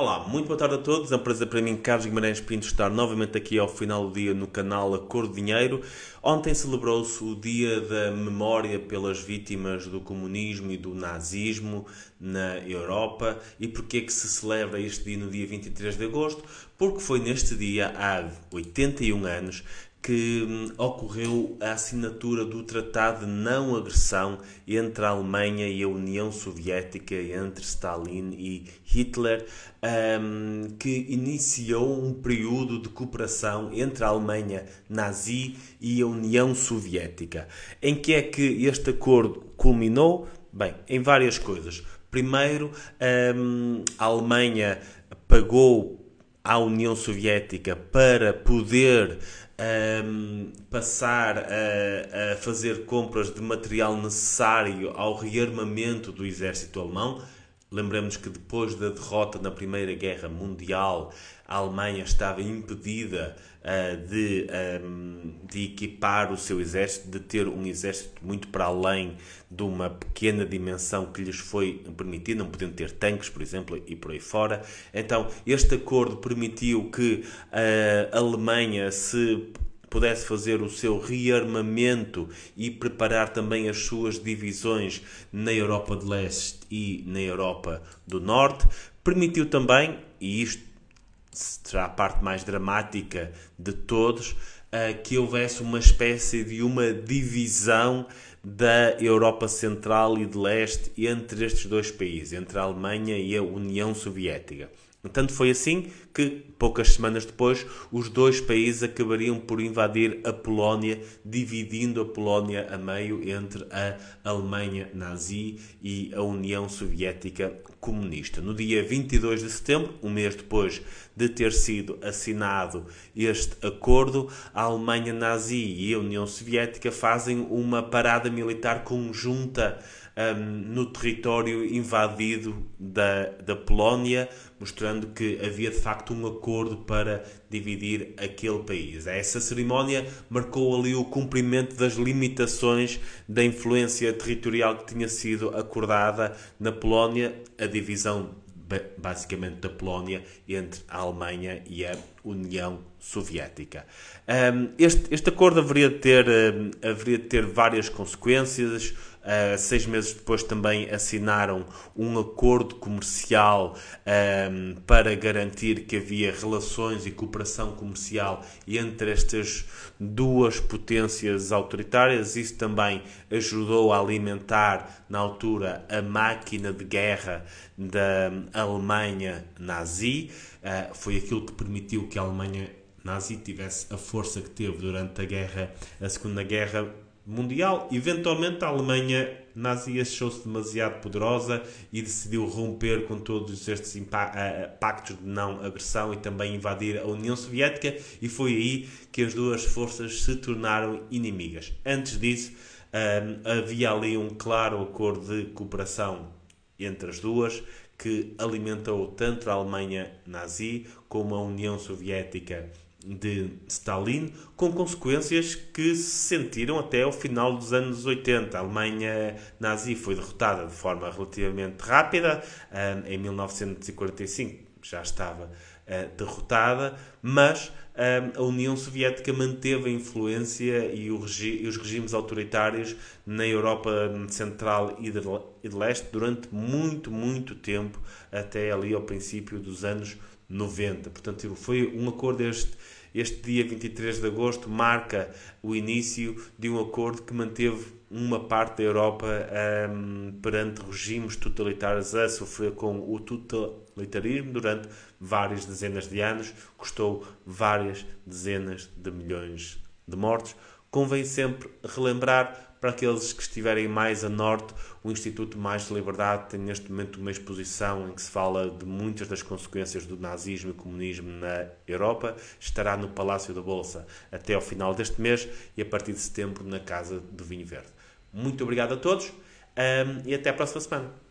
Olá, muito boa tarde a todos. É um prazer para mim, Carlos Guimarães Pinto, estar novamente aqui ao final do dia no canal A Cor do Dinheiro. Ontem celebrou-se o Dia da Memória pelas Vítimas do Comunismo e do Nazismo na Europa. E porquê é que se celebra este dia no dia 23 de agosto? Porque foi neste dia, há 81 anos, que hum, ocorreu a assinatura do Tratado de Não Agressão entre a Alemanha e a União Soviética, entre Stalin e Hitler, um, que iniciou um período de cooperação entre a Alemanha nazi e a União Soviética. Em que é que este acordo culminou? Bem, em várias coisas. Primeiro, um, a Alemanha pagou à União Soviética para poder um, passar a, a, fazer compras de material necessário ao rearmamento do exército alemão. Lembramos que depois da derrota na Primeira Guerra Mundial, a Alemanha estava impedida uh, de, um, de equipar o seu exército, de ter um exército muito para além de uma pequena dimensão que lhes foi permitida, não podendo ter tanques, por exemplo, e por aí fora. Então, este acordo permitiu que a Alemanha se pudesse fazer o seu rearmamento e preparar também as suas divisões na Europa de Leste e na Europa do Norte. Permitiu também, e isto será a parte mais dramática de todos, eh, que houvesse uma espécie de uma divisão da Europa Central e de Leste entre estes dois países, entre a Alemanha e a União Soviética. Tanto foi assim que, poucas semanas depois, os dois países acabariam por invadir a Polónia, dividindo a Polónia a meio entre a Alemanha nazi e a União Soviética comunista. No dia 22 de setembro, um mês depois de ter sido assinado este acordo, a Alemanha nazi e a União Soviética fazem uma parada militar conjunta um, no território invadido da, da Polónia, mostrando que havia de facto um acordo para dividir aquele país. Essa cerimónia marcou ali o cumprimento das limitações da influência territorial que tinha sido acordada na Polónia, a divisão basicamente da Polónia entre a Alemanha e a União Soviética. Este, este acordo haveria de ter, haveria de ter várias consequências. Uh, seis meses depois também assinaram um acordo comercial um, para garantir que havia relações e cooperação comercial entre estas duas potências autoritárias. Isso também ajudou a alimentar, na altura, a máquina de guerra da Alemanha nazi. Uh, foi aquilo que permitiu que a Alemanha nazi tivesse a força que teve durante a guerra, a Segunda Guerra mundial. Eventualmente, a Alemanha nazi achou-se demasiado poderosa e decidiu romper com todos estes pactos de não agressão e também invadir a União Soviética, e foi aí que as duas forças se tornaram inimigas. Antes disso, havia ali um claro acordo de cooperação entre as duas que alimentou tanto a Alemanha nazi como a União Soviética de Stalin, com consequências que se sentiram até ao final dos anos 80. A Alemanha nazi foi derrotada de forma relativamente rápida, em 1945 já estava eh, derrotada, mas a União Soviética manteve a influência e, os regimes autoritários na Europa Central e de Leste durante muito, muito tempo, até ali ao princípio dos anos 90. Portanto, foi um acordo este este dia 23 de agosto marca o início de um acordo que manteve uma parte da Europa um, perante regimes totalitários a sofrer com o totalitarismo durante várias dezenas de anos, custou várias dezenas de milhões de mortos. Convém sempre relembrar para aqueles que estiverem mais a norte, o Instituto Mais de Liberdade tem neste momento uma exposição em que se fala de muitas das consequências do nazismo e comunismo na Europa. Estará no Palácio da Bolsa até ao final deste mês e a partir de setembro na Casa do Vinho Verde. Muito obrigado a todos um, e até a próxima semana.